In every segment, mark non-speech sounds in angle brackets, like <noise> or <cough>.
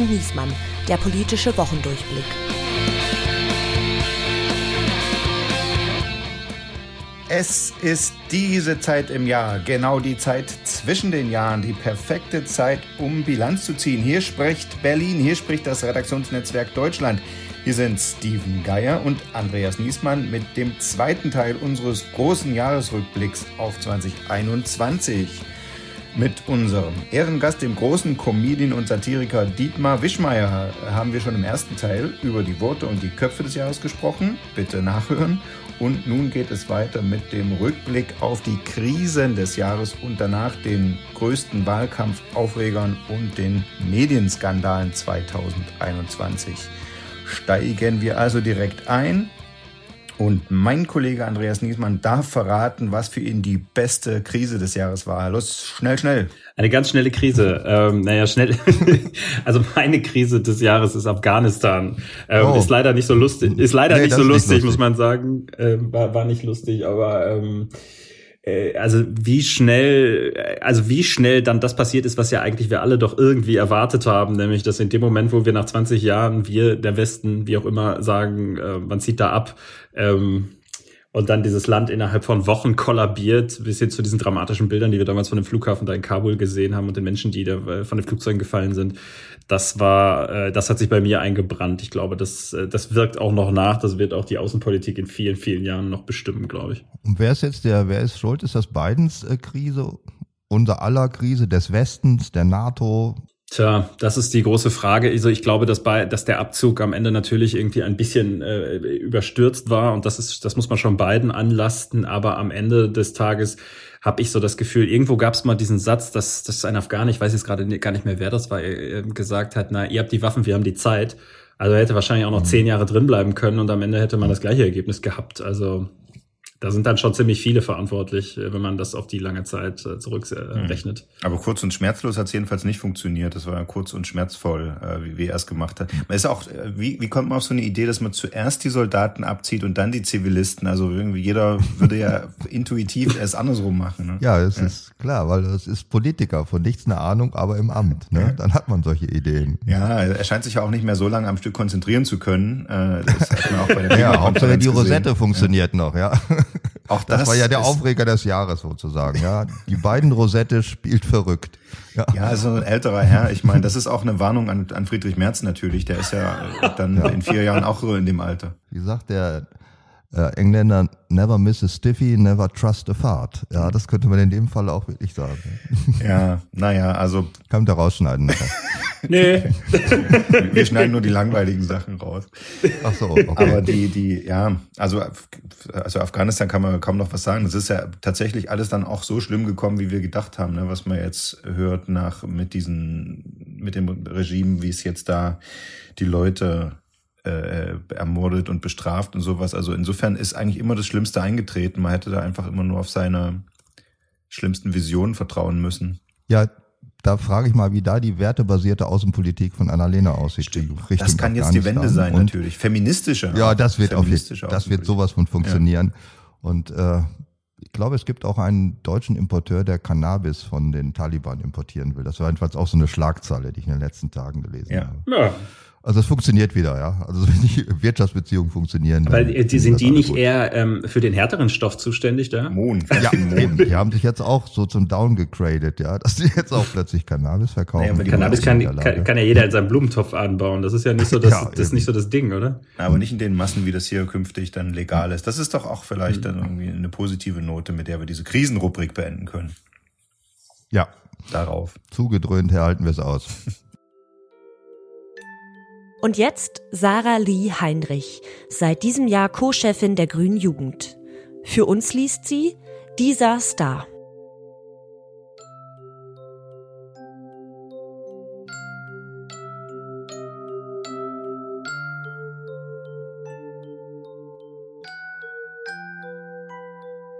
und Niesmann, der politische Wochendurchblick. Es ist diese Zeit im Jahr, genau die Zeit zwischen den Jahren, die perfekte Zeit, um Bilanz zu ziehen. Hier spricht Berlin, hier spricht das Redaktionsnetzwerk Deutschland. Hier sind Steven Geier und Andreas Niesmann mit dem zweiten Teil unseres großen Jahresrückblicks auf 2021. Mit unserem Ehrengast, dem großen Comedian und Satiriker Dietmar Wischmeier, haben wir schon im ersten Teil über die Worte und die Köpfe des Jahres gesprochen. Bitte nachhören. Und nun geht es weiter mit dem Rückblick auf die Krisen des Jahres und danach den größten Wahlkampfaufregern und den Medienskandalen 2021. Steigen wir also direkt ein. Und mein Kollege Andreas Niesmann darf verraten, was für ihn die beste Krise des Jahres war. Los, schnell, schnell. Eine ganz schnelle Krise. Ähm, naja, schnell. <laughs> also meine Krise des Jahres ist Afghanistan. Ähm, oh. Ist leider nicht so lustig. Ist leider nee, nicht so lustig, nicht lustig, muss man sagen. Ähm, war, war nicht lustig, aber ähm, äh, also wie schnell, äh, also wie schnell dann das passiert ist, was ja eigentlich wir alle doch irgendwie erwartet haben, nämlich dass in dem Moment, wo wir nach 20 Jahren, wir, der Westen, wie auch immer, sagen, äh, man zieht da ab, ähm, und dann dieses Land innerhalb von Wochen kollabiert, bis hin zu diesen dramatischen Bildern, die wir damals von dem Flughafen da in Kabul gesehen haben und den Menschen, die da äh, von den Flugzeugen gefallen sind. Das war, äh, das hat sich bei mir eingebrannt. Ich glaube, das, äh, das wirkt auch noch nach. Das wird auch die Außenpolitik in vielen, vielen Jahren noch bestimmen, glaube ich. Und wer ist jetzt der, wer ist schuld? Ist das Bidens Krise? Unser aller Krise des Westens, der NATO, Tja, das ist die große Frage. Also ich glaube, dass bei, dass der Abzug am Ende natürlich irgendwie ein bisschen äh, überstürzt war und das ist, das muss man schon beiden anlasten. Aber am Ende des Tages habe ich so das Gefühl, irgendwo gab es mal diesen Satz, dass, dass ein Afghan, ich weiß jetzt gerade gar nicht mehr, wer das war, äh, gesagt hat: Na, ihr habt die Waffen, wir haben die Zeit. Also er hätte wahrscheinlich auch noch mhm. zehn Jahre drin bleiben können und am Ende hätte man das gleiche Ergebnis gehabt. Also da sind dann schon ziemlich viele verantwortlich, äh, wenn man das auf die lange Zeit äh, zurückrechnet. Äh, Aber kurz und schmerzlos hat es jedenfalls nicht funktioniert. Das war kurz und schmerzvoll, wie, wie er es gemacht hat. Man ist auch, wie, wie kommt man auf so eine Idee, dass man zuerst die Soldaten abzieht und dann die Zivilisten? Also irgendwie jeder würde ja <laughs> intuitiv erst andersrum machen. Ne? Ja, es ja. ist klar, weil es ist Politiker, von nichts eine Ahnung, aber im Amt. Ne? Dann hat man solche Ideen. Ja, er scheint sich ja auch nicht mehr so lange am Stück konzentrieren zu können. Das hat man auch bei der <laughs> ja, Hauptsache die Rosette gesehen. funktioniert ja. noch, ja. Auch das, das war ja der Aufreger des Jahres sozusagen. Ja, die beiden Rosette spielt verrückt. Ja, ja also ein älterer Herr. Ich meine, das ist auch eine Warnung an, an Friedrich Merz natürlich. Der ist ja dann ja. in vier Jahren auch so in dem Alter. Wie sagt der äh, Engländer? Never miss a stiffy, never trust a fart. Ja, das könnte man in dem Fall auch wirklich sagen. <laughs> Ja, naja, also. Kann da rausschneiden. <laughs> nee. Wir schneiden nur die langweiligen Sachen raus. Ach so, okay. Aber die, die, ja, also, also Afghanistan kann man kaum noch was sagen. Das ist ja tatsächlich alles dann auch so schlimm gekommen, wie wir gedacht haben, ne? was man jetzt hört nach, mit diesen, mit dem Regime, wie es jetzt da die Leute äh, ermordet und bestraft und sowas. Also insofern ist eigentlich immer das Schlimmste eingetreten. Man hätte da einfach immer nur auf seine schlimmsten Visionen vertrauen müssen. Ja, da frage ich mal, wie da die wertebasierte Außenpolitik von Annalena aussieht. Stimmt. Das kann jetzt die Wende sein, und, natürlich. Feministischer. Ja, das wird auf das wird sowas von funktionieren. Ja. Und äh, ich glaube, es gibt auch einen deutschen Importeur, der Cannabis von den Taliban importieren will. Das war jedenfalls auch so eine Schlagzeile, die ich in den letzten Tagen gelesen ja. habe. Ja. Also es funktioniert wieder, ja. Also <laughs> wenn die Wirtschaftsbeziehungen funktionieren. Aber die, sind die nicht gut. eher ähm, für den härteren Stoff zuständig da? Mohn. <laughs> Ja, Mohn. die haben sich jetzt auch so zum Down gegradet, ja, dass die jetzt auch plötzlich Cannabis verkaufen. Naja, aber Cannabis kann, kann, kann, ja jeder in seinem Blumentopf anbauen. Das ist ja nicht so das, ja, das ist nicht so das Ding, oder? Aber nicht in den Massen, wie das hier künftig dann legal ist. Das ist doch auch vielleicht mhm. dann irgendwie eine positive Note, mit der wir diese Krisenrubrik beenden können. Ja. Darauf. Zugedröhnt halten wir es aus. <laughs> Und jetzt Sarah Lee Heinrich, seit diesem Jahr Co-Chefin der Grünen Jugend. Für uns liest sie Dieser Star.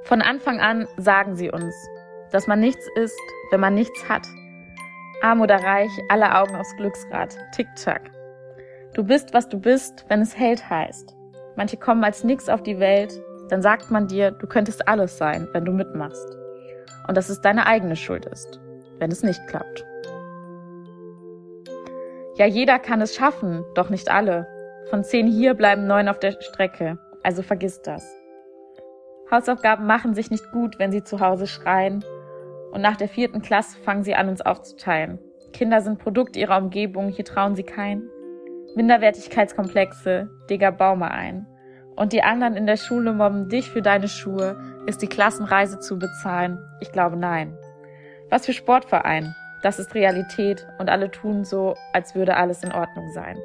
Von Anfang an sagen sie uns, dass man nichts ist, wenn man nichts hat. Arm oder reich, alle Augen aufs Glücksrad. Tick-Tack. Du bist, was du bist, wenn es Held heißt. Manche kommen als nix auf die Welt, dann sagt man dir, du könntest alles sein, wenn du mitmachst. Und dass es deine eigene Schuld ist, wenn es nicht klappt. Ja, jeder kann es schaffen, doch nicht alle. Von zehn hier bleiben neun auf der Strecke, also vergiss das. Hausaufgaben machen sich nicht gut, wenn sie zu Hause schreien. Und nach der vierten Klasse fangen sie an, uns aufzuteilen. Kinder sind Produkt ihrer Umgebung, hier trauen sie kein. Minderwertigkeitskomplexe, Digger, baume ein. Und die anderen in der Schule mobben dich für deine Schuhe. Ist die Klassenreise zu bezahlen? Ich glaube nein. Was für Sportverein? Das ist Realität und alle tun so, als würde alles in Ordnung sein.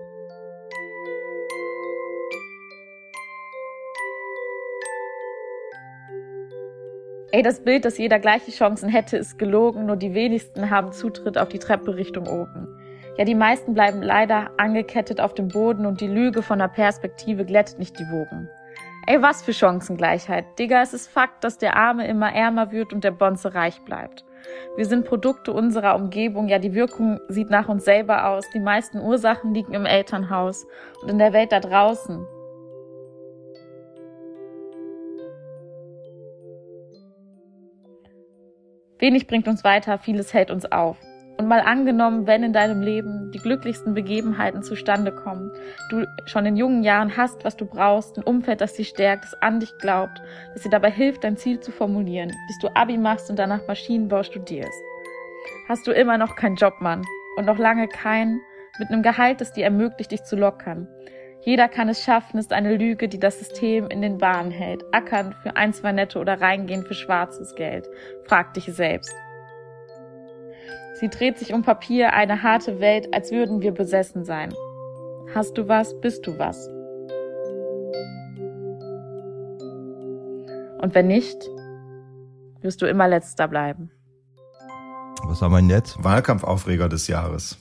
Ey, das Bild, dass jeder gleiche Chancen hätte, ist gelogen, nur die wenigsten haben Zutritt auf die Treppe Richtung oben. Ja, die meisten bleiben leider angekettet auf dem Boden und die Lüge von der Perspektive glättet nicht die Wogen. Ey, was für Chancengleichheit. Digga, es ist Fakt, dass der Arme immer ärmer wird und der Bonze reich bleibt. Wir sind Produkte unserer Umgebung, ja, die Wirkung sieht nach uns selber aus. Die meisten Ursachen liegen im Elternhaus und in der Welt da draußen. Wenig bringt uns weiter, vieles hält uns auf. Und mal angenommen, wenn in deinem Leben die glücklichsten Begebenheiten zustande kommen, du schon in jungen Jahren hast, was du brauchst, ein Umfeld, das dich stärkt, das an dich glaubt, das dir dabei hilft, dein Ziel zu formulieren, bis du Abi machst und danach Maschinenbau studierst. Hast du immer noch keinen Job, Mann, und noch lange keinen, mit einem Gehalt, das dir ermöglicht, dich zu lockern. Jeder kann es schaffen, ist eine Lüge, die das System in den Bahnen hält. Ackern für ein, zwei Nette oder reingehen für schwarzes Geld. Frag dich selbst. Sie dreht sich um Papier, eine harte Welt, als würden wir besessen sein. Hast du was, bist du was. Und wenn nicht, wirst du immer letzter bleiben. Was haben wir jetzt? Wahlkampfaufreger des Jahres.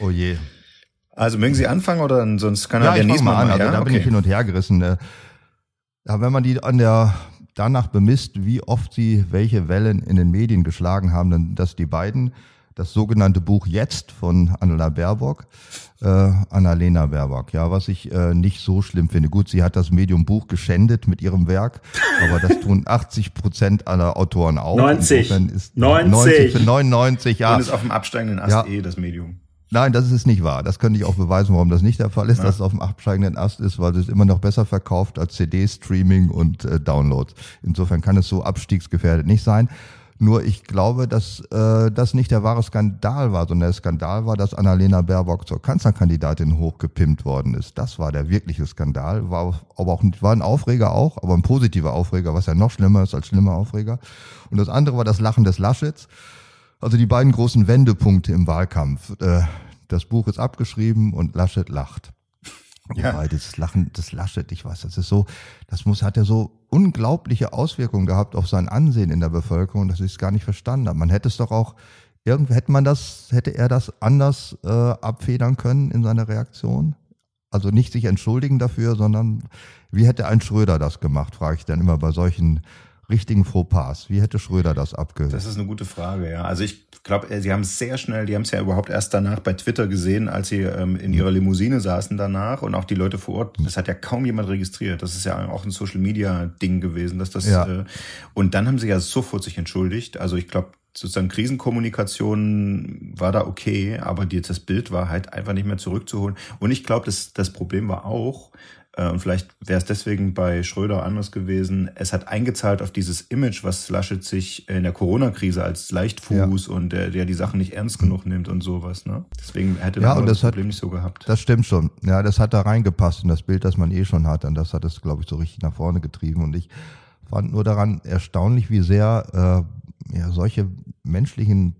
Oh je. Also mögen Sie anfangen oder sonst kann er ja, der nächste mal an. Also ja? da bin okay. ich hin und her gerissen. Äh, ja, wenn man die an der danach bemisst, wie oft sie welche Wellen in den Medien geschlagen haben, dann dass die beiden das sogenannte Buch Jetzt von Annala Baerbock, äh, Annalena Baerbock, ja, was ich äh, nicht so schlimm finde. Gut, sie hat das Medium Buch geschändet mit ihrem Werk, aber das tun <laughs> 80 Prozent aller Autoren auch. 90. Ist 90. 90 99, ja. Und ist auf dem absteigenden Ast ja. eh das Medium. Nein, das ist nicht wahr. Das könnte ich auch beweisen, warum das nicht der Fall ist, ja. dass es auf dem absteigenden Ast ist, weil es immer noch besser verkauft als CD-Streaming und äh, Downloads. Insofern kann es so abstiegsgefährdet nicht sein. Nur ich glaube, dass äh, das nicht der wahre Skandal war, sondern der Skandal war, dass Annalena Baerbock zur Kanzlerkandidatin hochgepimpt worden ist. Das war der wirkliche Skandal. War aber auch war ein Aufreger auch, aber ein positiver Aufreger, was ja noch schlimmer ist als schlimmer Aufreger. Und das andere war das Lachen des Laschets. Also die beiden großen Wendepunkte im Wahlkampf. Äh, das Buch ist abgeschrieben und Laschet lacht. Ja. Wobei das Lachen, das Laschet, ich weiß, das ist so, das muss, hat ja so unglaubliche Auswirkungen gehabt auf sein Ansehen in der Bevölkerung, dass ich es gar nicht verstanden habe. Man hätte es doch auch, irgendwie hätte man das, hätte er das anders äh, abfedern können in seiner Reaktion? Also nicht sich entschuldigen dafür, sondern wie hätte ein Schröder das gemacht, frage ich dann immer bei solchen richtigen Fauxpas? Wie hätte Schröder das abgehört? Das ist eine gute Frage, ja. Also ich glaube, äh, sie haben es sehr schnell, die haben es ja überhaupt erst danach bei Twitter gesehen, als sie ähm, in ihrer Limousine saßen danach und auch die Leute vor Ort, das hat ja kaum jemand registriert. Das ist ja auch ein Social Media Ding gewesen, dass das ja. äh, und dann haben sie ja sofort sich entschuldigt. Also ich glaube, sozusagen Krisenkommunikation war da okay, aber die, das Bild war halt einfach nicht mehr zurückzuholen. Und ich glaube, das, das Problem war auch, und vielleicht wäre es deswegen bei Schröder anders gewesen. Es hat eingezahlt auf dieses Image, was Laschet sich in der Corona-Krise als Leichtfuß ja. und der, der die Sachen nicht ernst genug nimmt und sowas. Ne? Deswegen hätte ja, das, das Problem hat, nicht so gehabt. Das stimmt schon. Ja, das hat da reingepasst in das Bild, das man eh schon hat. Und das hat es, glaube ich, so richtig nach vorne getrieben. Und ich fand nur daran erstaunlich, wie sehr äh, ja, solche menschlichen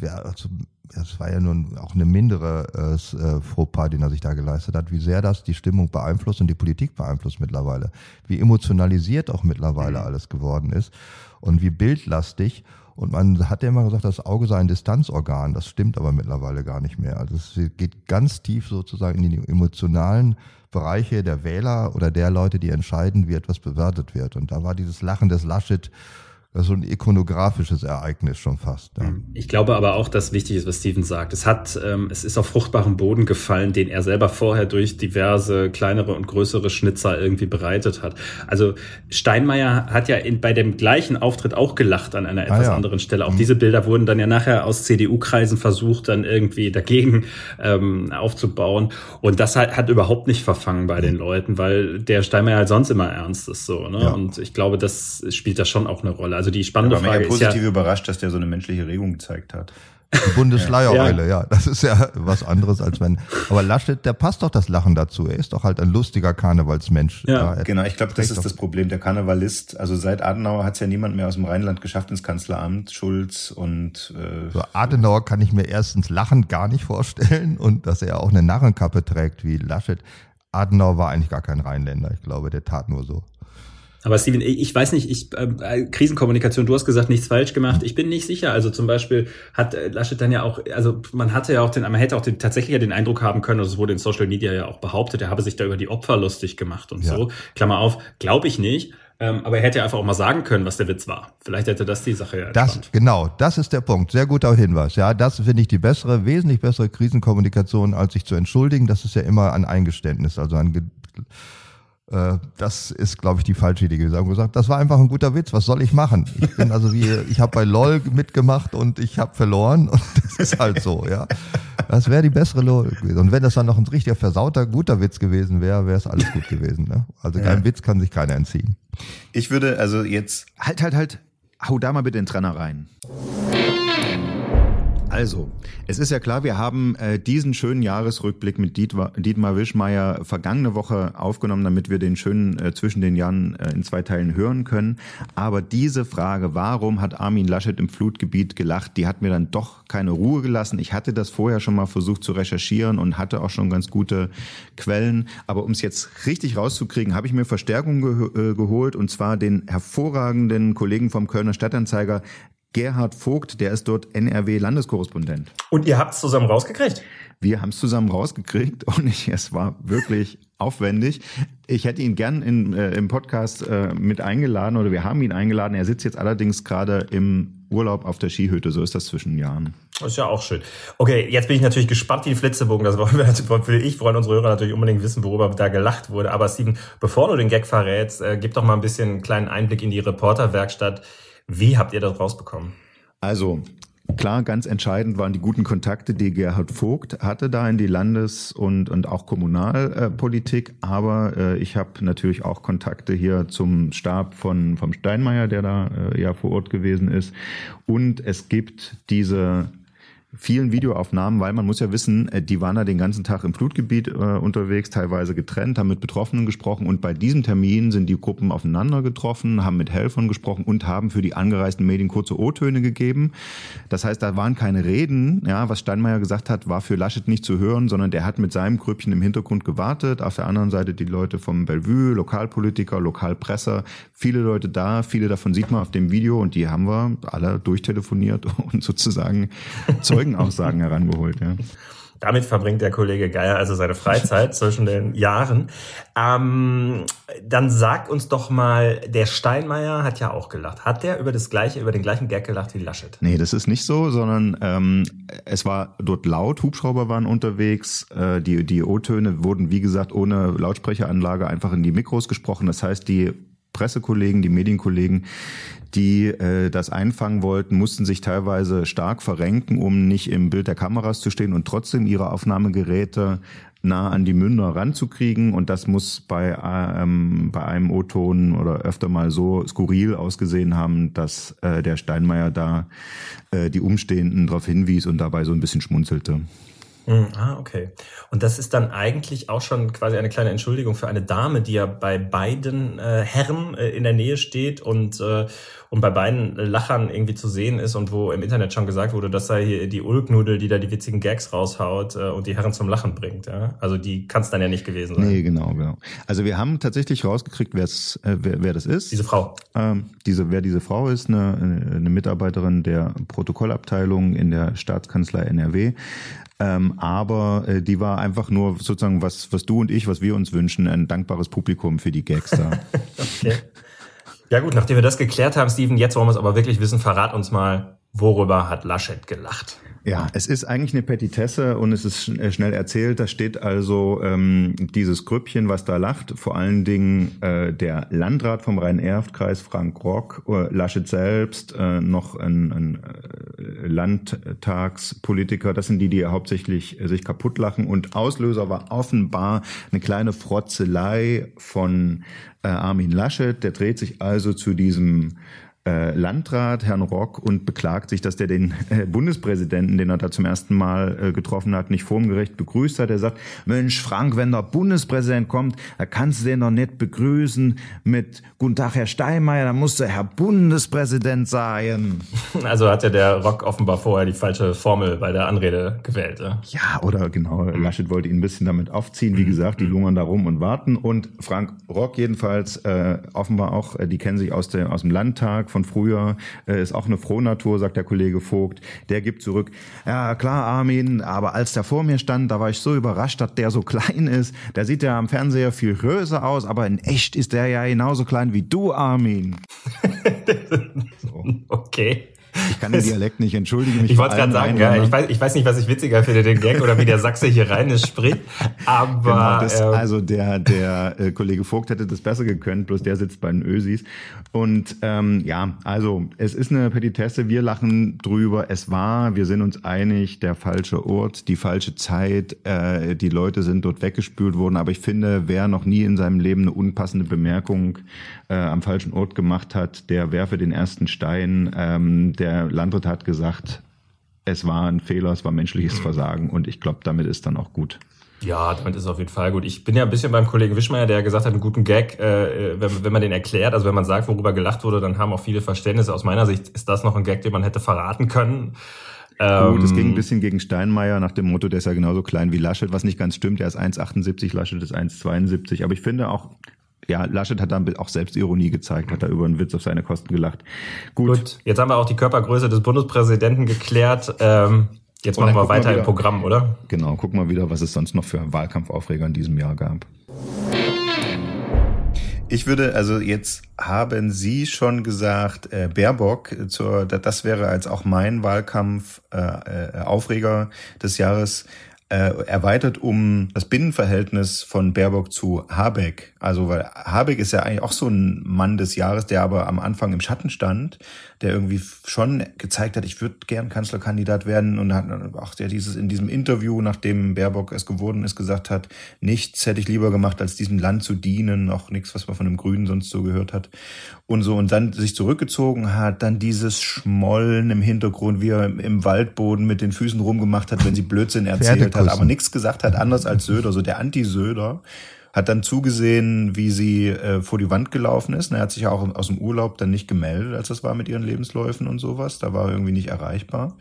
also das war ja nun auch eine mindere äh, äh, Fauxpas, den er sich da geleistet hat, wie sehr das die Stimmung beeinflusst und die Politik beeinflusst mittlerweile. Wie emotionalisiert auch mittlerweile mhm. alles geworden ist und wie bildlastig. Und man hat ja immer gesagt, das Auge sei ein Distanzorgan. Das stimmt aber mittlerweile gar nicht mehr. Also es geht ganz tief sozusagen in die emotionalen Bereiche der Wähler oder der Leute, die entscheiden, wie etwas bewertet wird. Und da war dieses Lachen des Laschet so ein ikonografisches Ereignis schon fast. Ja. Mhm. Ich glaube aber auch, dass wichtig ist, was Steven sagt. Es hat, ähm, es ist auf fruchtbaren Boden gefallen, den er selber vorher durch diverse kleinere und größere Schnitzer irgendwie bereitet hat. Also Steinmeier hat ja in, bei dem gleichen Auftritt auch gelacht an einer ah etwas ah, ja. anderen Stelle. Auch mhm. diese Bilder wurden dann ja nachher aus CDU-Kreisen versucht, dann irgendwie dagegen ähm, aufzubauen. Und das hat, hat überhaupt nicht verfangen bei den Leuten, weil der Steinmeier halt sonst immer ernst ist so. Ne? Ja. Und ich glaube, das spielt da schon auch eine Rolle. Also die spannende ja, Frage ist ja positiv überrascht, dass der so eine menschliche Regung gezeigt hat. Die Bundesschleiereule, ja. ja. Das ist ja was anderes als wenn. Aber Laschet, der passt doch das Lachen dazu. Er ist doch halt ein lustiger Karnevalsmensch. Ja, ja genau. Ich glaube, das ist das Problem. Der Karnevalist, also seit Adenauer hat es ja niemand mehr aus dem Rheinland geschafft ins Kanzleramt. Schulz und äh, so Adenauer kann ich mir erstens lachend gar nicht vorstellen und dass er auch eine Narrenkappe trägt wie Laschet. Adenauer war eigentlich gar kein Rheinländer. Ich glaube, der tat nur so. Aber Steven, ich weiß nicht, ich äh, Krisenkommunikation, du hast gesagt, nichts falsch gemacht. Ich bin nicht sicher. Also zum Beispiel hat äh, Laschet dann ja auch, also man hatte ja auch den, man hätte auch den, tatsächlich ja den Eindruck haben können, also es wurde in Social Media ja auch behauptet, er habe sich da über die Opfer lustig gemacht und ja. so. Klammer auf, glaube ich nicht. Ähm, aber er hätte einfach auch mal sagen können, was der Witz war. Vielleicht hätte das die Sache ja Das, genau, das ist der Punkt. Sehr guter Hinweis. Ja, das finde ich die bessere, wesentlich bessere Krisenkommunikation, als sich zu entschuldigen. Das ist ja immer ein Eingeständnis, also ein das ist, glaube ich, die falsche Idee gewesen. gesagt, das war einfach ein guter Witz. Was soll ich machen? Ich bin also wie, ich habe bei LOL mitgemacht und ich habe verloren <laughs> und das ist halt so, ja. Das wäre die bessere Logik gewesen. Und wenn das dann noch ein richtiger versauter, guter Witz gewesen wäre, wäre es alles gut gewesen. Ne? Also kein ja. Witz kann sich keiner entziehen. Ich würde also jetzt, halt, halt, halt, hau da mal bitte den Trenner rein. Also, es ist ja klar, wir haben äh, diesen schönen Jahresrückblick mit Dietmar, Dietmar Wischmeier vergangene Woche aufgenommen, damit wir den schönen äh, zwischen den Jahren äh, in zwei Teilen hören können. Aber diese Frage, warum hat Armin Laschet im Flutgebiet gelacht, die hat mir dann doch keine Ruhe gelassen. Ich hatte das vorher schon mal versucht zu recherchieren und hatte auch schon ganz gute Quellen. Aber um es jetzt richtig rauszukriegen, habe ich mir Verstärkung ge äh, geholt und zwar den hervorragenden Kollegen vom Kölner Stadtanzeiger, Gerhard Vogt, der ist dort NRW-Landeskorrespondent. Und ihr habt es zusammen rausgekriegt? Wir haben es zusammen rausgekriegt <laughs> und ich, es war wirklich aufwendig. Ich hätte ihn gern in, äh, im Podcast äh, mit eingeladen oder wir haben ihn eingeladen. Er sitzt jetzt allerdings gerade im Urlaub auf der Skihütte. So ist das zwischen Jahren. Das ist ja auch schön. Okay, jetzt bin ich natürlich gespannt wie die Flitzebogen. Das wollen wir, will ich, wollen unsere Hörer natürlich unbedingt wissen, worüber da gelacht wurde. Aber Steven, bevor du den Gag verrätst, äh, gib doch mal ein bisschen einen kleinen Einblick in die Reporterwerkstatt. Wie habt ihr das rausbekommen? Also, Klar, ganz entscheidend waren die guten Kontakte, die Gerhard Vogt hatte da in die Landes- und, und auch Kommunalpolitik. Aber äh, ich habe natürlich auch Kontakte hier zum Stab von vom Steinmeier, der da äh, ja vor Ort gewesen ist. Und es gibt diese vielen Videoaufnahmen, weil man muss ja wissen, äh, die waren da den ganzen Tag im Flutgebiet äh, unterwegs, teilweise getrennt, haben mit Betroffenen gesprochen und bei diesem Termin sind die Gruppen aufeinander getroffen, haben mit Helfern gesprochen und haben für die angereisten Medien kurze O-Töne gegeben. Das heißt, da waren keine Reden. Ja, was Steinmeier gesagt hat, war für Laschet nicht zu hören, sondern der hat mit seinem Grüppchen im Hintergrund gewartet. Auf der anderen Seite die Leute vom Bellevue, Lokalpolitiker, Lokalpresse, viele Leute da, viele davon sieht man auf dem Video und die haben wir alle durchtelefoniert <laughs> und sozusagen Zeugenaussagen herangeholt. Ja. Damit verbringt der Kollege Geier also seine Freizeit <laughs> zwischen den Jahren. Ähm, dann sag uns doch mal, der Steinmeier hat ja auch gelacht. Hat der über das gleiche, über den gleichen Gag gelacht wie Laschet? Nee, das ist nicht so, sondern ähm, es war dort laut, Hubschrauber waren unterwegs, äh, die, die O-Töne wurden, wie gesagt, ohne Lautsprecheranlage einfach in die Mikros gesprochen. Das heißt, die Pressekollegen, die Medienkollegen, die äh, das einfangen wollten, mussten sich teilweise stark verrenken, um nicht im Bild der Kameras zu stehen und trotzdem ihre Aufnahmegeräte nah an die Münder ranzukriegen. Und das muss bei, ähm, bei einem O-Ton oder öfter mal so skurril ausgesehen haben, dass äh, der Steinmeier da äh, die Umstehenden darauf hinwies und dabei so ein bisschen schmunzelte. Mhm, ah, okay. Und das ist dann eigentlich auch schon quasi eine kleine Entschuldigung für eine Dame, die ja bei beiden äh, Herren äh, in der Nähe steht und, äh, und bei beiden Lachern irgendwie zu sehen ist und wo im Internet schon gesagt wurde, das sei hier die Ulknudel, die da die witzigen Gags raushaut äh, und die Herren zum Lachen bringt. Ja? Also die kann es dann ja nicht gewesen sein. Nee, genau, genau. Also wir haben tatsächlich rausgekriegt, wer's, äh, wer, wer das ist. Diese Frau. Ähm, diese, wer diese Frau ist, eine, eine Mitarbeiterin der Protokollabteilung in der Staatskanzlei NRW. Ähm, aber äh, die war einfach nur sozusagen, was, was du und ich, was wir uns wünschen, ein dankbares Publikum für die Gags da. <laughs> okay. Ja gut, nachdem wir das geklärt haben, Steven, jetzt wollen wir es aber wirklich wissen, verrat uns mal, worüber hat Laschet gelacht? Ja, es ist eigentlich eine Petitesse und es ist schnell erzählt. Da steht also ähm, dieses Grüppchen, was da lacht. Vor allen Dingen äh, der Landrat vom Rhein-Erft-Kreis, Frank Rock, äh, Laschet selbst, äh, noch ein, ein äh, Landtagspolitiker. Das sind die, die hauptsächlich äh, sich kaputt lachen. Und Auslöser war offenbar eine kleine Frotzelei von äh, Armin Laschet. Der dreht sich also zu diesem äh, Landrat, Herrn Rock, und beklagt sich, dass der den äh, Bundespräsidenten, den er da zum ersten Mal äh, getroffen hat, nicht formgerecht begrüßt hat. Er sagt, Mensch, Frank, wenn der Bundespräsident kommt, da kannst du den doch nicht begrüßen mit Guten Tag, Herr Steinmeier, da musst du Herr Bundespräsident sein. Also hat ja der Rock offenbar vorher die falsche Formel bei der Anrede gewählt. Ja, ja oder genau, Laschet wollte ihn ein bisschen damit aufziehen. Wie gesagt, die lungern da rum und warten. Und Frank Rock jedenfalls, äh, offenbar auch, äh, die kennen sich aus, der, aus dem Landtag, von früher, äh, ist auch eine Frohnatur, sagt der Kollege Vogt. Der gibt zurück, ja klar, Armin, aber als der vor mir stand, da war ich so überrascht, dass der so <laughs> klein ist. Der sieht ja am Fernseher viel größer aus, aber in echt ist der ja genauso klein wie du, Armin. <laughs> so. Okay. Ich kann den Dialekt nicht entschuldigen. Mich ich wollte gerade sagen, ja, ich, weiß, ich weiß nicht, was ich witziger finde, den Gag oder wie der Sachse hier rein spricht. Aber genau, das, ähm, also der der äh, Kollege Vogt hätte das besser gekönnt, bloß der sitzt bei den Ösis. Und ähm, ja, also es ist eine Petitesse. Wir lachen drüber. Es war, wir sind uns einig, der falsche Ort, die falsche Zeit. Äh, die Leute sind dort weggespült worden. Aber ich finde, wer noch nie in seinem Leben eine unpassende Bemerkung äh, am falschen Ort gemacht hat, der werfe den ersten Stein. Ähm, der Landwirt hat gesagt, es war ein Fehler, es war menschliches Versagen und ich glaube, damit ist dann auch gut. Ja, damit ist es auf jeden Fall gut. Ich bin ja ein bisschen beim Kollegen Wischmeier, der gesagt hat, einen guten Gag, äh, wenn, wenn man den erklärt, also wenn man sagt, worüber gelacht wurde, dann haben auch viele Verständnisse. Aus meiner Sicht ist das noch ein Gag, den man hätte verraten können. Gut, es ging ein ähm, bisschen gegen Steinmeier nach dem Motto, der ist ja genauso klein wie Laschet, was nicht ganz stimmt. Er ist 1,78, Laschet ist 1,72. Aber ich finde auch, ja, Laschet hat dann auch Selbstironie gezeigt, hat da über einen Witz auf seine Kosten gelacht. Gut. Gut. Jetzt haben wir auch die Körpergröße des Bundespräsidenten geklärt. Ähm, jetzt machen wir weiter wieder, im Programm, oder? Genau, gucken wir wieder, was es sonst noch für Wahlkampfaufreger in diesem Jahr gab. Ich würde, also jetzt haben Sie schon gesagt, äh, Baerbock, zur, das wäre als auch mein Wahlkampf äh, äh, Aufreger des Jahres äh, erweitert um das Binnenverhältnis von Baerbock zu Habeck. Also weil Habeck ist ja eigentlich auch so ein Mann des Jahres, der aber am Anfang im Schatten stand, der irgendwie schon gezeigt hat, ich würde gern Kanzlerkandidat werden und hat auch der dieses in diesem Interview, nachdem Baerbock es geworden ist, gesagt hat, nichts hätte ich lieber gemacht, als diesem Land zu dienen, auch nichts, was man von dem Grünen sonst so gehört hat und so. Und dann sich zurückgezogen hat, dann dieses Schmollen im Hintergrund, wie er im Waldboden mit den Füßen rumgemacht hat, wenn sie Blödsinn erzählt hat, aber nichts gesagt hat, anders als Söder, so der Anti-Söder hat dann zugesehen, wie sie äh, vor die Wand gelaufen ist. Er hat sich ja auch aus dem Urlaub dann nicht gemeldet, als das war mit ihren Lebensläufen und sowas. Da war er irgendwie nicht erreichbar.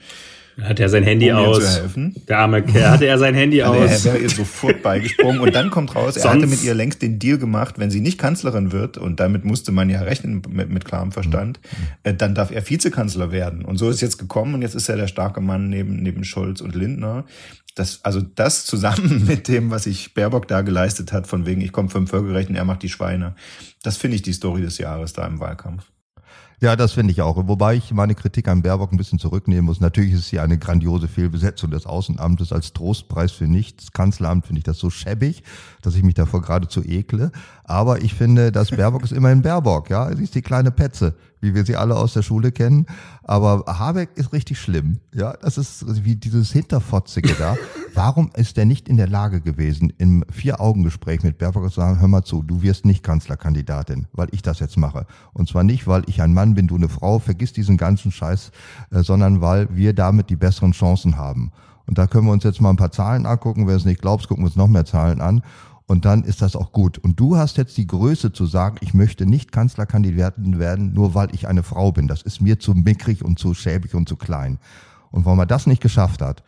Hat er sein Handy um aus. Der arme Kerl. Hatte er sein Handy aus. Er wäre ihr sofort beigesprungen. Und dann kommt raus, er hatte mit ihr längst den Deal gemacht, wenn sie nicht Kanzlerin wird, und damit musste man ja rechnen mit, mit klarem Verstand, äh, dann darf er Vizekanzler werden. Und so ist jetzt gekommen und jetzt ist er der starke Mann neben, neben Scholz und Lindner. Das, also das zusammen <laughs> mit dem, was sich Baerbock da geleistet hat, von wegen, ich komme vom Völkerrecht und er macht die Schweine. Das finde ich die Story des Jahres da im Wahlkampf. Ja, das finde ich auch. Wobei ich meine Kritik an Baerbock ein bisschen zurücknehmen muss. Natürlich ist sie eine grandiose Fehlbesetzung des Außenamtes als Trostpreis für nichts. Kanzleramt finde ich das so schäbig, dass ich mich davor geradezu ekle. Aber ich finde, dass Baerbock ist immerhin Baerbock, ja. Sie ist die kleine Petze wie wir sie alle aus der Schule kennen. Aber Habeck ist richtig schlimm. Ja, das ist wie dieses Hinterfotzige da. <laughs> Warum ist er nicht in der Lage gewesen, im Vier-Augen-Gespräch mit Baerbock zu sagen, hör mal zu, du wirst nicht Kanzlerkandidatin, weil ich das jetzt mache. Und zwar nicht, weil ich ein Mann bin, du eine Frau, vergiss diesen ganzen Scheiß, äh, sondern weil wir damit die besseren Chancen haben. Und da können wir uns jetzt mal ein paar Zahlen angucken. Wer es nicht glaubt, gucken wir uns noch mehr Zahlen an und dann ist das auch gut. Und du hast jetzt die Größe zu sagen, ich möchte nicht Kanzlerkandidatin werden, nur weil ich eine Frau bin. Das ist mir zu mickrig und zu schäbig und zu klein. Und weil man das nicht geschafft hat,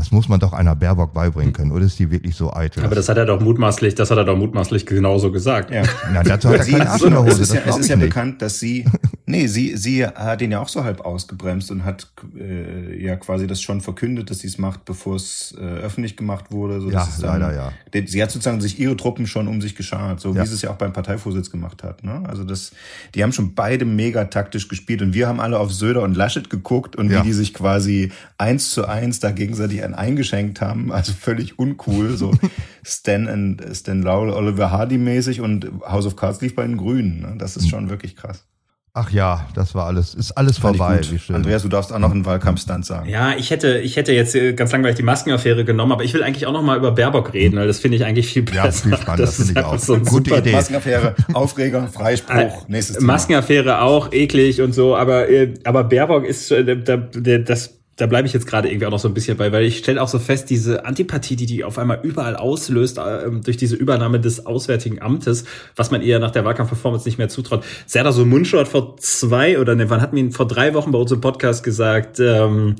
das muss man doch einer Baerbock beibringen können, oder ist die wirklich so eitel? Aber das hat er doch mutmaßlich, das hat er doch mutmaßlich genauso gesagt. Ja. Na, dazu hat er keine Arsch in der Hose. Es ist ja, es ist ja bekannt, dass sie <laughs> Nee, sie, sie hat ihn ja auch so halb ausgebremst und hat äh, ja quasi das schon verkündet, dass sie es macht, bevor es äh, öffentlich gemacht wurde. So, ja, dann, leider, ja. Sie hat sozusagen sich ihre Truppen schon um sich geschart, so ja. wie sie es ja auch beim Parteivorsitz gemacht hat. Ne? Also das, die haben schon beide mega taktisch gespielt und wir haben alle auf Söder und Laschet geguckt und ja. wie die sich quasi eins zu eins da gegenseitig ein eingeschenkt haben. Also völlig uncool, so <laughs> Stan, and, Stan Lowell, Oliver Hardy mäßig und House of Cards lief bei den Grünen. Ne? Das ist hm. schon wirklich krass. Ach ja, das war alles, ist alles vorbei. Wie schön. Andreas, du darfst auch noch einen Wahlkampfstand sagen. Ja, ich hätte, ich hätte jetzt äh, ganz langweilig die Maskenaffäre genommen, aber ich will eigentlich auch noch mal über Baerbock reden, weil das finde ich eigentlich viel besser. Ja, viel spannender, das finde ich auch. So Gute Idee. Maskenaffäre, Aufreger, Freispruch, äh, nächstes Thema. Maskenaffäre auch eklig und so, aber, äh, aber Baerbock ist, das da bleibe ich jetzt gerade irgendwie auch noch so ein bisschen bei, weil ich stelle auch so fest, diese Antipathie, die die auf einmal überall auslöst, äh, durch diese Übernahme des Auswärtigen Amtes, was man ihr nach der Wahlkampfperformance nicht mehr zutraut. Serda so Mundschuh hat vor zwei oder ne, wann hatten wir ihn vor drei Wochen bei uns im Podcast gesagt, ähm,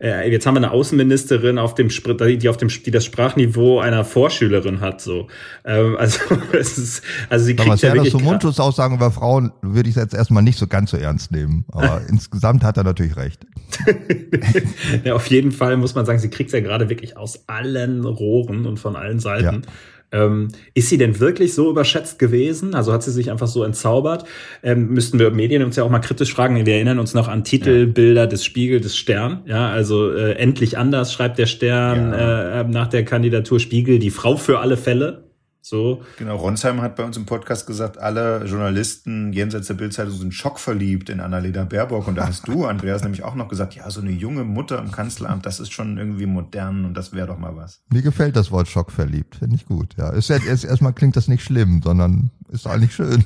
äh, jetzt haben wir eine Außenministerin auf dem die auf dem die das Sprachniveau einer Vorschülerin hat so. Ähm, also <laughs> es ist also sie kriegt ja wirklich so Mundschutz Aussagen über Frauen würde ich jetzt erstmal nicht so ganz so ernst nehmen aber <laughs> insgesamt hat er natürlich recht. <laughs> Ja, auf jeden Fall muss man sagen sie kriegt ja gerade wirklich aus allen Rohren und von allen Seiten. Ja. Ähm, ist sie denn wirklich so überschätzt gewesen? Also hat sie sich einfach so entzaubert? Ähm, müssten wir Medien uns ja auch mal kritisch fragen. Wir erinnern uns noch an Titelbilder ja. des Spiegel, des Stern. Ja, also äh, endlich anders schreibt der Stern ja. äh, nach der Kandidatur Spiegel die Frau für alle Fälle. So. Genau, Ronsheim hat bei uns im Podcast gesagt, alle Journalisten jenseits der Bildzeitung sind schockverliebt in Annalena Baerbock. Und da hast du, Andreas, nämlich auch noch gesagt, ja, so eine junge Mutter im Kanzleramt, das ist schon irgendwie modern und das wäre doch mal was. Mir gefällt das Wort schockverliebt, finde ich gut. Ja, ist, ist, erstmal klingt das nicht schlimm, sondern ist eigentlich schön.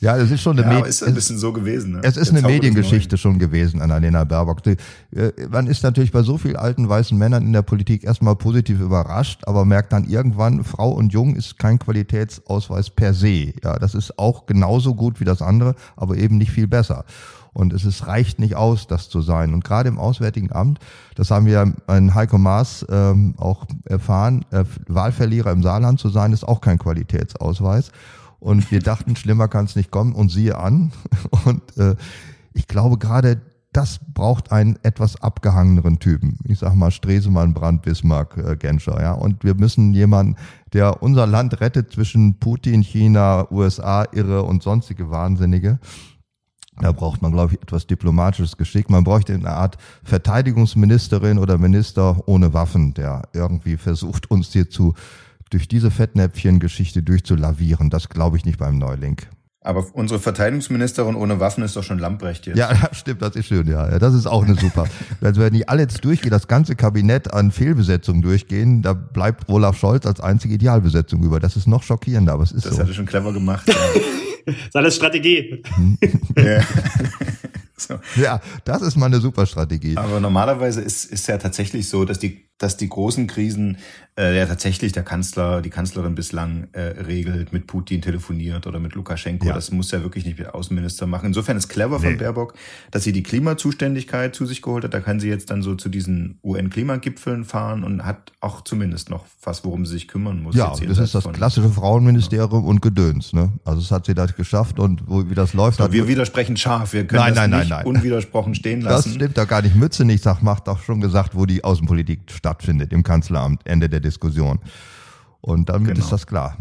Ja, es ist schon eine ja, Medi ist ein bisschen so gewesen. Ne? Es ist eine Mediengeschichte schon gewesen an Annalena Baerbock. Die, äh, man ist natürlich bei so vielen alten weißen Männern in der Politik erstmal positiv überrascht, aber merkt dann irgendwann, Frau und Jung ist kein Qualitätsausweis per se. Ja, das ist auch genauso gut wie das andere, aber eben nicht viel besser. Und es ist, reicht nicht aus, das zu sein. Und gerade im Auswärtigen Amt, das haben wir in Heiko Maas ähm, auch erfahren, äh, Wahlverlierer im Saarland zu sein, ist auch kein Qualitätsausweis. Und wir dachten, schlimmer kann es nicht kommen und siehe an. <laughs> Und äh, ich glaube gerade, das braucht einen etwas abgehangeneren Typen. Ich sag mal Stresemann, Brandt, Bismarck, äh, Genscher, ja. Und wir müssen jemanden, der unser Land rettet zwischen Putin, China, USA, Irre und sonstige Wahnsinnige. Da braucht man, glaube ich, etwas diplomatisches Geschick. Man bräuchte eine Art Verteidigungsministerin oder Minister ohne Waffen, der irgendwie versucht, uns hier zu durch diese Fettnäpfchen-Geschichte durchzulavieren. Das glaube ich nicht beim Neuling. Aber unsere Verteidigungsministerin ohne Waffen ist doch schon Lamprecht jetzt. Ja, <laughs> stimmt, das ist schön, ja. Das ist auch eine super. <laughs> also wenn die alle jetzt durchgehen, das ganze Kabinett an Fehlbesetzungen durchgehen, da bleibt Olaf Scholz als einzige Idealbesetzung über. Das ist noch schockierender, aber es ist das so. Das hat er schon clever gemacht. <laughs> Ja. das ist alles Strategie. ja. So. Ja, das ist mal eine super Strategie. Aber normalerweise ist, ist ja tatsächlich so, dass die, dass die großen Krisen äh, ja tatsächlich der Kanzler, die Kanzlerin bislang äh, regelt, mit Putin telefoniert oder mit Lukaschenko. Ja. Das muss ja wirklich nicht der Außenminister machen. Insofern ist clever nee. von Baerbock, dass sie die Klimazuständigkeit zu sich geholt hat. Da kann sie jetzt dann so zu diesen UN-Klimagipfeln fahren und hat auch zumindest noch was, worum sie sich kümmern muss. Ja, das ist das klassische Frauenministerium ja. und Gedöns. Ne? Also es hat sie das geschafft und wo, wie das läuft. So, wir widersprechen scharf. Wir können nein, das nein, nicht nein, unwidersprochen stehen lassen. Das stimmt doch gar nicht. Mütze nicht, sagt, macht doch schon gesagt, wo die Außenpolitik stattfindet, im Kanzleramt, Ende der Diskussion. Und damit genau. ist das klar.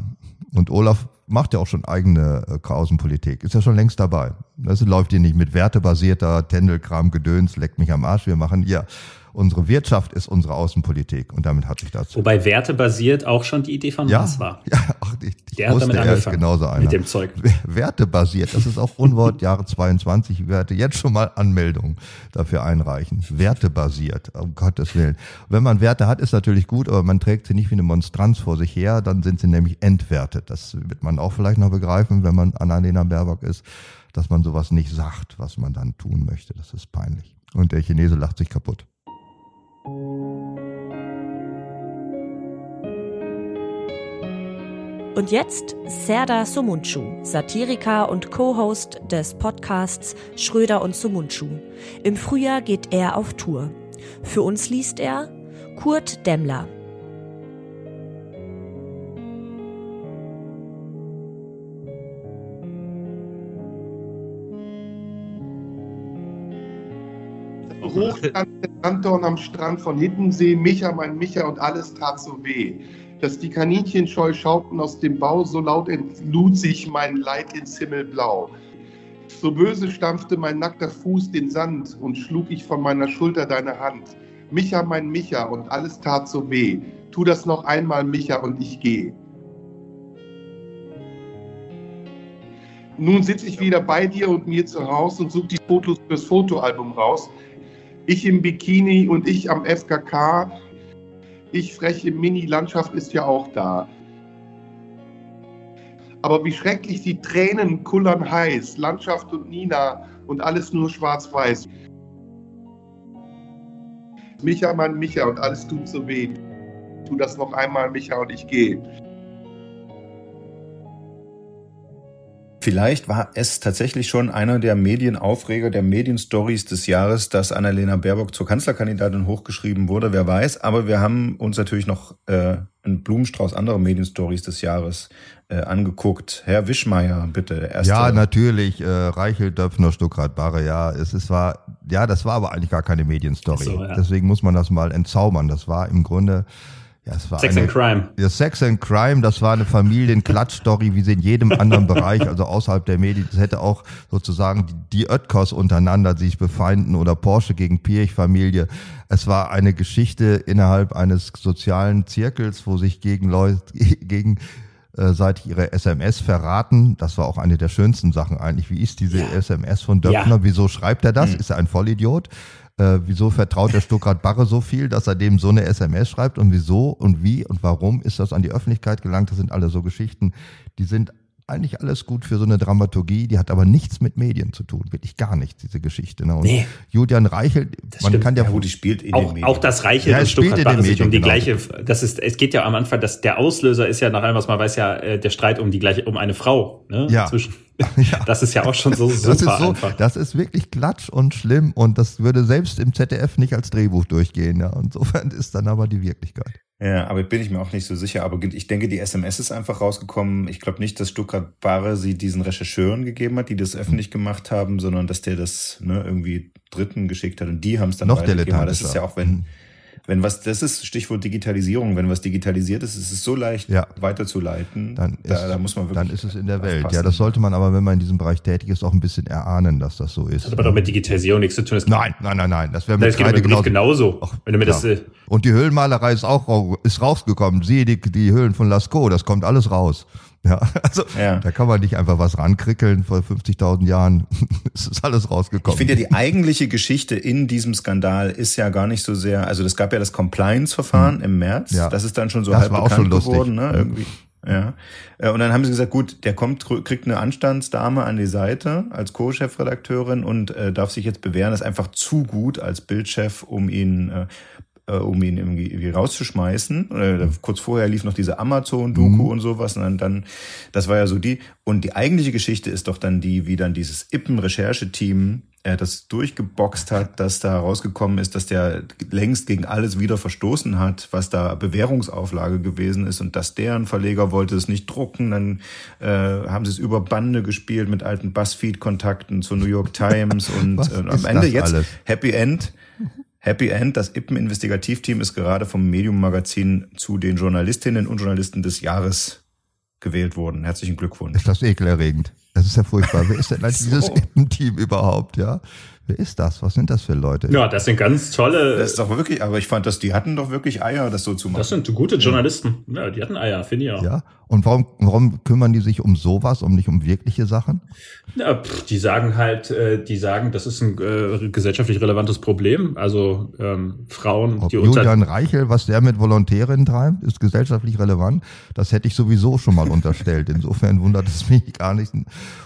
Und Olaf macht ja auch schon eigene äh, Außenpolitik, ist ja schon längst dabei. Das läuft hier nicht mit wertebasierter Tendelkram, Gedöns, leckt mich am Arsch. Wir machen hier unsere Wirtschaft ist unsere Außenpolitik und damit hat sich das. Wobei wertebasiert auch schon die Idee von ja, Mars war. Ja, ach, ich, ich Der wusste, er ist genauso einer. Mit dem Zeug. Wertebasiert, das ist auch Unwort <laughs> Jahre 22. Ich werde jetzt schon mal Anmeldungen dafür einreichen. Wertebasiert, um Gottes Willen. Wenn man Werte hat, ist natürlich gut, aber man trägt sie nicht wie eine Monstranz vor sich her, dann sind sie nämlich entwertet. Das wird man auch vielleicht noch begreifen, wenn man Annalena Baerbock ist, dass man sowas nicht sagt, was man dann tun möchte. Das ist peinlich. Und der Chinese lacht sich kaputt. Und jetzt Serda Sumunchu, Satiriker und Co-Host des Podcasts Schröder und Sumunchu. Im Frühjahr geht er auf Tour. Für uns liest er Kurt Demmler. Hoch <laughs> Sanddorn am Strand von Hiddensee, Micha, mein Micha und alles tat so weh. Dass die Kaninchen scheu schauten aus dem Bau, so laut entlud sich mein Leid ins Himmelblau. So böse stampfte mein nackter Fuß den Sand und schlug ich von meiner Schulter deine Hand. Micha, mein Micha und alles tat so weh. Tu das noch einmal, Micha, und ich geh. Nun sitze ich wieder bei dir und mir zu Hause und suche die Fotos fürs Fotoalbum raus. Ich im Bikini und ich am FKK. Ich freche Mini-Landschaft ist ja auch da. Aber wie schrecklich die Tränen kullern heiß, Landschaft und Nina und alles nur schwarz-weiß. Micha, Mann, Micha und alles tut so weh. Tu das noch einmal, Micha, und ich gehe. Vielleicht war es tatsächlich schon einer der Medienaufreger, der Medienstories des Jahres, dass Annalena Baerbock zur Kanzlerkandidatin hochgeschrieben wurde. Wer weiß, aber wir haben uns natürlich noch äh, einen Blumenstrauß anderer Medienstories des Jahres äh, angeguckt. Herr Wischmeier, bitte. Erste. Ja, natürlich. Äh, Reichel, Döpfner, Stuckrad, Barre, ja. Es ist, war, ja, das war aber eigentlich gar keine Medienstory. So, ja. Deswegen muss man das mal entzaubern. Das war im Grunde ja, es war Sex eine, and Crime. Ja, Sex and Crime, das war eine Familienklatschstory, wie sie in jedem anderen Bereich, also außerhalb der Medien, das hätte auch sozusagen die, die Oetkos untereinander sich befeinden oder Porsche gegen Pirch-Familie. Es war eine Geschichte innerhalb eines sozialen Zirkels, wo sich gegen Leute, <laughs> gegen äh, seit ihre SMS verraten. Das war auch eine der schönsten Sachen eigentlich. Wie ist diese ja. SMS von Döpfner? Ja. Wieso schreibt er das? Mhm. Ist er ein Vollidiot? Äh, wieso vertraut der Stuttgart Barre so viel, dass er dem so eine SMS schreibt und wieso und wie und warum ist das an die Öffentlichkeit gelangt? Das sind alle so Geschichten, die sind eigentlich alles gut für so eine Dramaturgie, die hat aber nichts mit Medien zu tun, wirklich gar nichts, diese Geschichte. Ne? Und nee. Julian Reichel, das man stimmt. kann ja, ja die spielt in auch, den Medien. Auch das Reichel ja, und Stuttgart machen sich um die genau. gleiche, das ist, es geht ja am Anfang, dass der Auslöser ist ja nach allem, was man weiß, ja äh, der Streit um die gleiche, um eine Frau, ne? Ja. Zwischen. <laughs> Ja. Das ist ja auch schon so super das ist so, einfach. Das ist wirklich klatsch und schlimm und das würde selbst im ZDF nicht als Drehbuch durchgehen. Ja. Insofern ist dann aber die Wirklichkeit. Ja, aber bin ich mir auch nicht so sicher. Aber ich denke, die SMS ist einfach rausgekommen. Ich glaube nicht, dass Stuttgart Barre sie diesen Rechercheuren gegeben hat, die das öffentlich gemacht haben, sondern dass der das ne, irgendwie Dritten geschickt hat und die haben es dann Noch weitergegeben. Das ist ja auch, wenn, mhm wenn was, das ist Stichwort Digitalisierung, wenn was digitalisiert ist, ist es so leicht ja. weiterzuleiten. Dann ist, da, da, muss man wirklich. Dann ist es in der Welt. Ja, das sollte man aber, wenn man in diesem Bereich tätig ist, auch ein bisschen erahnen, dass das so ist. Das hat aber doch mit Digitalisierung nichts zu tun. Nein, nein, nein, nein. Das wäre mit Kreide genauso. genauso. Ach, wenn du mir das, äh Und die Höhlenmalerei ist auch ist rausgekommen. Siehe die, die Höhlen von Lascaux, das kommt alles raus. Ja, <laughs> also ja. da kann man nicht einfach was rankrickeln. Vor 50.000 Jahren <laughs> es ist alles rausgekommen. Ich finde ja, die eigentliche Geschichte in diesem Skandal ist ja gar nicht so sehr, also es gab ja das Compliance-Verfahren hm. im März. Ja. Das ist dann schon so das halb war bekannt geworden, ne? Irgendwie. Ja. Äh, und dann haben sie gesagt, gut, der kommt, kriegt eine Anstandsdame an die Seite als Co-Chefredakteurin und äh, darf sich jetzt bewähren, ist einfach zu gut als Bildchef, um ihn äh, äh, um ihn irgendwie rauszuschmeißen. Äh, kurz vorher lief noch diese Amazon-Doku mhm. und sowas. Und dann, dann, das war ja so die. Und die eigentliche Geschichte ist doch dann die, wie dann dieses Ippen-Rechercheteam äh, das durchgeboxt hat, dass da rausgekommen ist, dass der längst gegen alles wieder verstoßen hat, was da Bewährungsauflage gewesen ist und dass deren Verleger wollte es nicht drucken. Dann äh, haben sie es über Bande gespielt mit alten Buzzfeed-Kontakten zur New York Times <laughs> und äh, am Ende jetzt alles? Happy End. Happy End, das Ippen-Investigativteam ist gerade vom Medium-Magazin zu den Journalistinnen und Journalisten des Jahres gewählt worden. Herzlichen Glückwunsch. Ist das ekelerregend? Das ist ja furchtbar. Wer ist denn eigentlich <laughs> so. dieses Ippen-Team überhaupt, ja? Wer ist das? Was sind das für Leute? Ja, das sind ganz tolle. Das ist doch wirklich, aber ich fand, dass die hatten doch wirklich Eier, das so zu machen. Das sind gute Journalisten. Ja, die hatten Eier, finde ich auch. Ja. Und warum, warum kümmern die sich um sowas, um nicht um wirkliche Sachen? Ja, pff, die sagen halt, äh, die sagen, das ist ein äh, gesellschaftlich relevantes Problem. Also ähm, Frauen, Ob die unter Julian Reichel, was der mit Volontärinnen treibt, ist gesellschaftlich relevant. Das hätte ich sowieso schon mal unterstellt. Insofern wundert es mich gar nicht.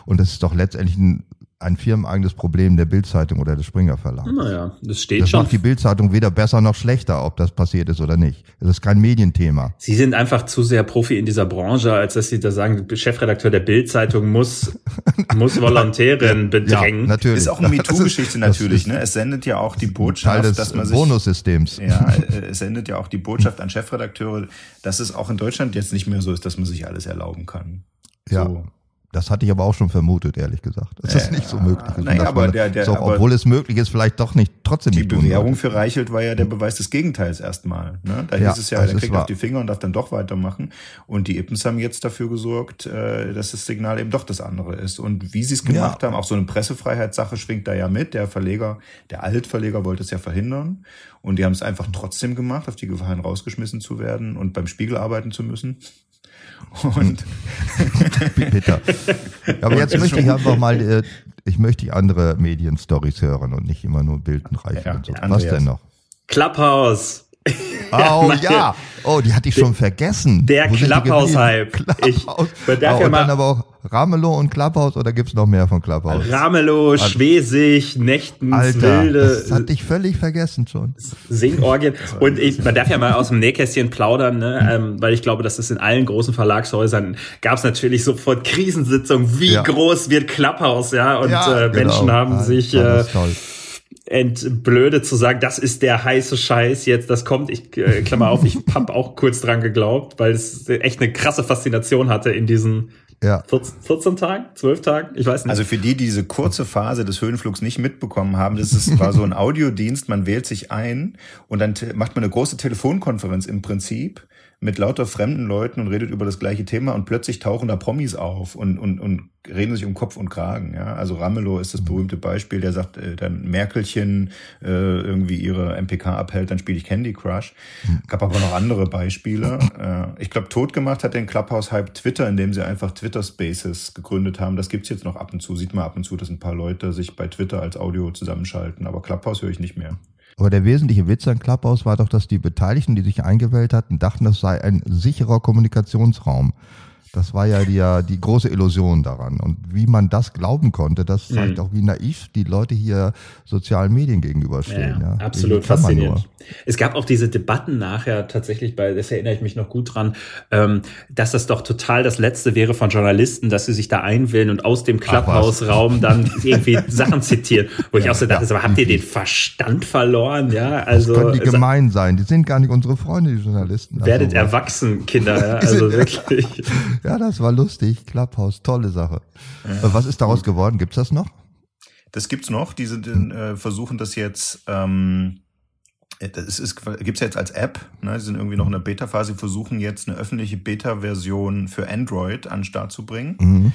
Und das ist doch letztendlich ein ein firmeneigenes Problem der Bildzeitung oder des Springer Verlags. Naja, das steht das schon. macht die Bildzeitung weder besser noch schlechter, ob das passiert ist oder nicht. Das ist kein Medienthema. Sie sind einfach zu sehr Profi in dieser Branche, als dass Sie da sagen, Chefredakteur der Bildzeitung muss, <laughs> muss Volontärin bedrängen. Ja, natürlich. Ist auch eine MeToo-Geschichte natürlich, ne? Es sendet ja auch die Botschaft, des dass man sich. Bonussystems. Ja, äh, es sendet ja auch die Botschaft an Chefredakteure, dass es auch in Deutschland jetzt nicht mehr so ist, dass man sich alles erlauben kann. Ja. So. Das hatte ich aber auch schon vermutet, ehrlich gesagt. Das ist nicht so möglich ist. Naja, aber der, der, auch, obwohl es möglich ist, vielleicht doch nicht trotzdem die nicht Die Bewährung für Reichelt war ja der Beweis des Gegenteils erstmal. Ne? Da ja, hieß es ja, der kriegt auf die Finger und darf dann doch weitermachen. Und die Ippens haben jetzt dafür gesorgt, äh, dass das Signal eben doch das andere ist. Und wie sie es gemacht ja. haben, auch so eine Pressefreiheitssache schwingt da ja mit. Der Verleger, der Altverleger wollte es ja verhindern. Und die haben es einfach trotzdem gemacht, auf die Gefahr hin rausgeschmissen zu werden und beim Spiegel arbeiten zu müssen. Und <laughs> bitter. Aber jetzt möchte ich einfach mal, äh, ich möchte die andere Medienstories hören und nicht immer nur Bildenreich ja, und so. Was denn noch? Clubhouse. Oh ja, oh, die hatte ich schon vergessen. Der Clubhouse-Hype. Clubhouse. Ich darf oh, ja mal dann aber auch Ramelow und Clubhouse oder gibt's noch mehr von Clubhouse? Ramelow, also, Schwesig, Nächtens, Alter, Wilde. Das hatte ich völlig vergessen schon. Singorgien. Und ich, man darf ja mal aus dem Nähkästchen plaudern, ne? ähm, weil ich glaube, dass es in allen großen Verlagshäusern gab es natürlich sofort Krisensitzungen. Wie ja. groß wird Clubhouse, ja? Und ja, äh, Menschen genau. haben sich äh, entblödet zu sagen, das ist der heiße Scheiß jetzt, das kommt. Ich äh, klammer auf, ich habe auch kurz dran geglaubt, weil es echt eine krasse Faszination hatte in diesen ja. 14, 14 Tagen, 12 Tagen, ich weiß nicht. Also für die, die diese kurze Phase des Höhenflugs nicht mitbekommen haben, das ist, war so ein Audiodienst, man wählt sich ein und dann macht man eine große Telefonkonferenz im Prinzip mit lauter fremden Leuten und redet über das gleiche Thema und plötzlich tauchen da Promis auf und, und, und reden sich um Kopf und Kragen. Ja? Also Ramelow ist das mhm. berühmte Beispiel, der sagt, äh, dann Merkelchen äh, irgendwie ihre MPK abhält, dann spiele ich Candy Crush. Mhm. Gab aber noch andere Beispiele. äh, ich glaube, totgemacht hat den Clubhouse-Hype Twitter, indem sie einfach Twitter Spaces gegründet haben. Das gibt's jetzt noch ab und zu. Sieht man ab und zu, dass ein paar Leute sich bei Twitter als Audio zusammenschalten. Aber Clubhouse höre ich nicht mehr. Aber der wesentliche Witz an Clubhouse war doch, dass die Beteiligten, die sich eingewählt hatten, dachten, das sei ein sicherer Kommunikationsraum. Das war ja die, die große Illusion daran. Und wie man das glauben konnte, das zeigt mhm. auch, wie naiv die Leute hier sozialen Medien gegenüberstehen. Ja, ja. Absolut faszinierend. Es gab auch diese Debatten nachher tatsächlich, bei, das erinnere ich mich noch gut dran, ähm, dass das doch total das Letzte wäre von Journalisten, dass sie sich da einwählen und aus dem Clubhouse-Raum dann <laughs> irgendwie Sachen zitieren. Wo ich auch so dachte, aber habt ihr den Verstand verloren? Ja, also. Das können die gemein sein. Die sind gar nicht unsere Freunde, die Journalisten. Werdet also, erwachsen, Kinder. Ja, <laughs> also wirklich. <laughs> Ja, das war lustig. Clubhouse, tolle Sache. Ja. Was ist daraus geworden? Gibt's das noch? Das gibt's noch. Die sind in, äh, versuchen das jetzt. Ähm, das ist, gibt's jetzt als App. Ne? Sie sind irgendwie noch in der Beta-Phase. Sie versuchen jetzt eine öffentliche Beta-Version für Android an den Start zu bringen. Mhm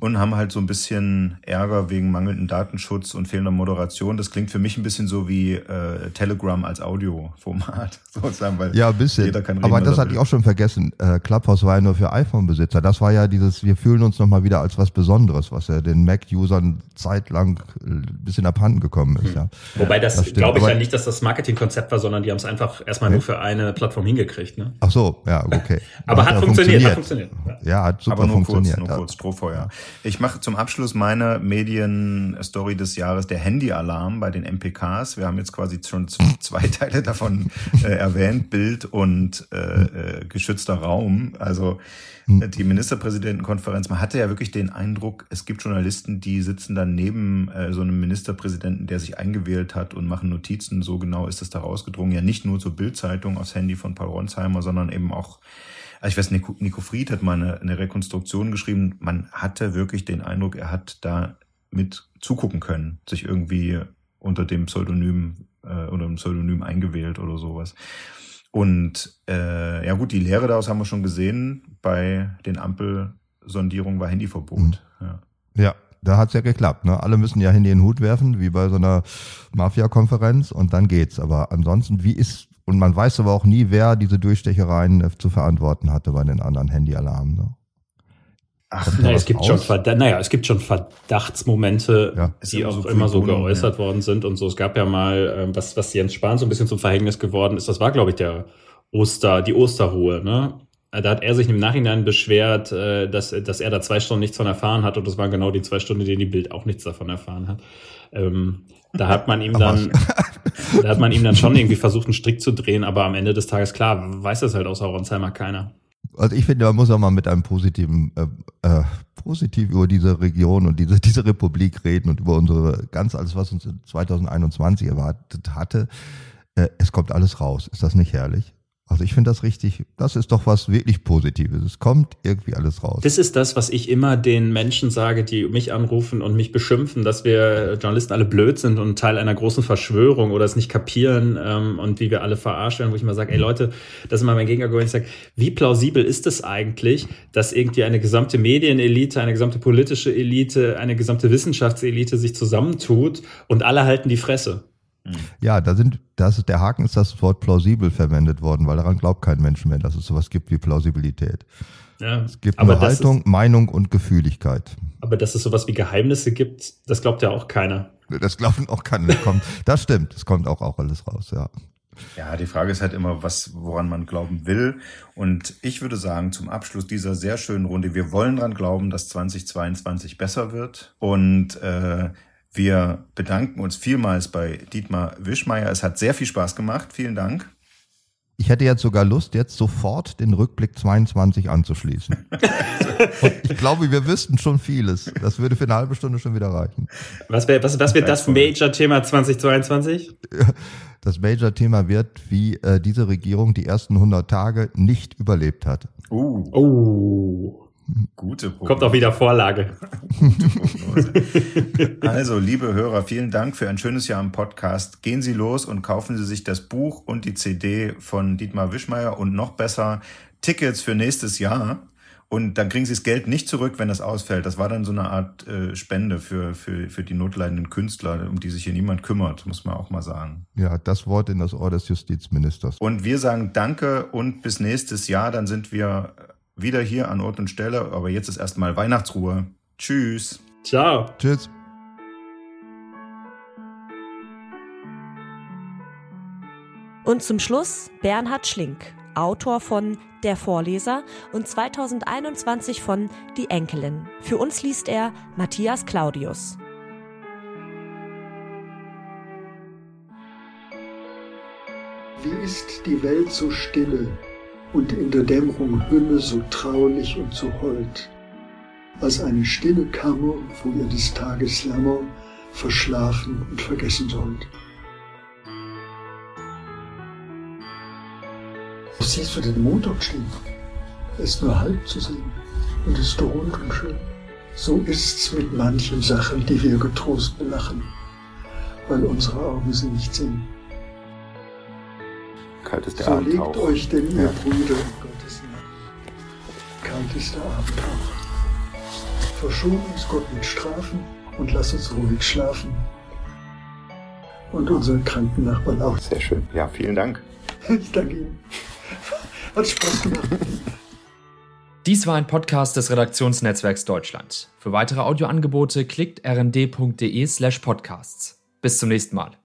und haben halt so ein bisschen Ärger wegen mangelndem Datenschutz und fehlender Moderation. Das klingt für mich ein bisschen so wie äh, Telegram als Audioformat, <laughs> sozusagen, weil ja, ein bisschen. jeder kann reden, Aber das hatte ich auch schon vergessen. Äh, Clubhouse war ja nur für iPhone-Besitzer. Das war ja dieses, wir fühlen uns nochmal wieder als was Besonderes, was ja den Mac-Usern zeitlang ein äh, bisschen abhanden gekommen ist. Hm. Ja. Wobei das, das glaube ich Aber ja nicht, dass das Marketingkonzept war, sondern die haben es einfach erstmal nur für eine Plattform hingekriegt. Ne? Ach so, ja, okay. <laughs> Aber hat, hat funktioniert, hat funktioniert. Ja, hat super Aber nur funktioniert. Kurz, nur kurz, Strohfeuer. Ich mache zum Abschluss meine Medien-Story des Jahres der Handy-Alarm bei den MPKs. Wir haben jetzt quasi schon <laughs> zwei Teile davon äh, erwähnt, Bild und äh, äh, geschützter Raum. Also hm. die Ministerpräsidentenkonferenz, man hatte ja wirklich den Eindruck, es gibt Journalisten, die sitzen dann neben äh, so einem Ministerpräsidenten, der sich eingewählt hat und machen Notizen. So genau ist es da rausgedrungen. Ja, nicht nur zur Bildzeitung aufs Handy von Paul Ronsheimer, sondern eben auch also ich weiß, Nico, Nico Fried hat mal eine, eine Rekonstruktion geschrieben. Man hatte wirklich den Eindruck, er hat da mit zugucken können, sich irgendwie unter dem Pseudonym äh, oder dem Pseudonym eingewählt oder sowas. Und äh, ja gut, die Lehre daraus haben wir schon gesehen. Bei den Ampelsondierungen war Handyverbot. Mhm. Ja. ja, da hat's ja geklappt. Ne? Alle müssen ja Handy in den Hut werfen, wie bei so einer Mafia-Konferenz und dann geht's. Aber ansonsten, wie ist und man weiß aber auch nie, wer diese Durchstechereien äh, zu verantworten hatte bei den anderen Handyalarmen. Ne? Ach, na, es gibt schon naja, es gibt schon Verdachtsmomente, ja. die auch so immer so geäußert ja. worden sind und so. Es gab ja mal, ähm, was, was Jens Spahn so ein bisschen zum Verhängnis geworden ist, das war, glaube ich, der Oster, die Osterruhe, ne? Da hat er sich im Nachhinein beschwert, äh, dass, dass er da zwei Stunden nichts von erfahren hat und das waren genau die zwei Stunden, die die Bild auch nichts davon erfahren hat. Ähm, da hat man ihm dann, <laughs> da hat man ihm dann schon irgendwie versucht, einen Strick zu drehen, aber am Ende des Tages, klar, weiß das halt außer Ronsheimer keiner. Also ich finde, man muss auch mal mit einem positiven, äh, äh, positiv über diese Region und diese, diese Republik reden und über unsere, ganz alles, was uns 2021 erwartet hatte. Äh, es kommt alles raus. Ist das nicht herrlich? Also ich finde das richtig, das ist doch was wirklich Positives. Es kommt irgendwie alles raus. Das ist das, was ich immer den Menschen sage, die mich anrufen und mich beschimpfen, dass wir Journalisten alle blöd sind und Teil einer großen Verschwörung oder es nicht kapieren ähm, und wie wir alle verarschen, wo ich immer sage, ey Leute, das ist immer mein Gegenargument, ich sage, wie plausibel ist es eigentlich, dass irgendwie eine gesamte Medienelite, eine gesamte politische Elite, eine gesamte Wissenschaftselite sich zusammentut und alle halten die Fresse? Mhm. Ja, da sind, das ist der Haken ist das Wort plausibel verwendet worden, weil daran glaubt kein Mensch mehr, dass es sowas gibt wie Plausibilität. Ja, es gibt nur Haltung, ist, Meinung und Gefühligkeit. Aber dass es sowas wie Geheimnisse gibt, das glaubt ja auch keiner. Das glauben auch keiner. Das, kommt, das stimmt, das kommt auch, auch alles raus, ja. Ja, die Frage ist halt immer, was, woran man glauben will. Und ich würde sagen, zum Abschluss dieser sehr schönen Runde, wir wollen dran glauben, dass 2022 besser wird. Und äh, wir bedanken uns vielmals bei Dietmar Wischmeier. Es hat sehr viel Spaß gemacht. Vielen Dank. Ich hätte jetzt sogar Lust, jetzt sofort den Rückblick 22 anzuschließen. <laughs> Und ich glaube, wir wüssten schon vieles. Das würde für eine halbe Stunde schon wieder reichen. Was, wär, was, was wird das Major-Thema 2022? <laughs> Das Major-Thema wird, wie äh, diese Regierung die ersten 100 Tage nicht überlebt hat. Uh. Oh. Gute Prognose. Kommt auch wieder Vorlage. also, liebe Hörer, vielen Dank für ein schönes Jahr im Podcast. Gehen Sie los und kaufen Sie sich das Buch und die CD von Dietmar Wischmeier und noch besser Tickets für nächstes Jahr. Und dann kriegen Sie das Geld nicht zurück, wenn das ausfällt. Das war dann so eine Art äh, Spende für, für, für die notleidenden Künstler, um die sich hier niemand kümmert, muss man auch mal sagen. Ja, das Wort in das Ohr des Justizministers. Und wir sagen Danke und bis nächstes Jahr. Dann sind wir wieder hier an Ort und Stelle. Aber jetzt ist erstmal Weihnachtsruhe. Tschüss. Ciao. Tschüss. Und zum Schluss Bernhard Schlink, Autor von Der Vorleser und 2021 von Die Enkelin. Für uns liest er Matthias Claudius. Wie ist die Welt so stille? Und in der Dämmerung Hülle so traulich und so hold, als eine stille Kammer, wo ihr des Tages Jammer verschlafen und vergessen sollt. Siehst du den Mond dort stehen? Er ist nur halb zu sehen und ist rund und schön. So ist's mit manchen Sachen, die wir getrost belachen, weil unsere Augen sie nicht sehen. Kalt ist der so Abendtauch. legt euch denn, ihr ja. Brüder, in Gottes Namen. Kalt ist der Abendtauch. Verschon uns Gott mit Strafen und lass uns ruhig schlafen. Und unseren kranken Nachbarn auch. Sehr schön. Ja, vielen Dank. <laughs> Ich danke Ihnen. Hat Spaß gemacht. Dies war ein Podcast des Redaktionsnetzwerks Deutschland. Für weitere Audioangebote klickt rnd.de slash podcasts. Bis zum nächsten Mal.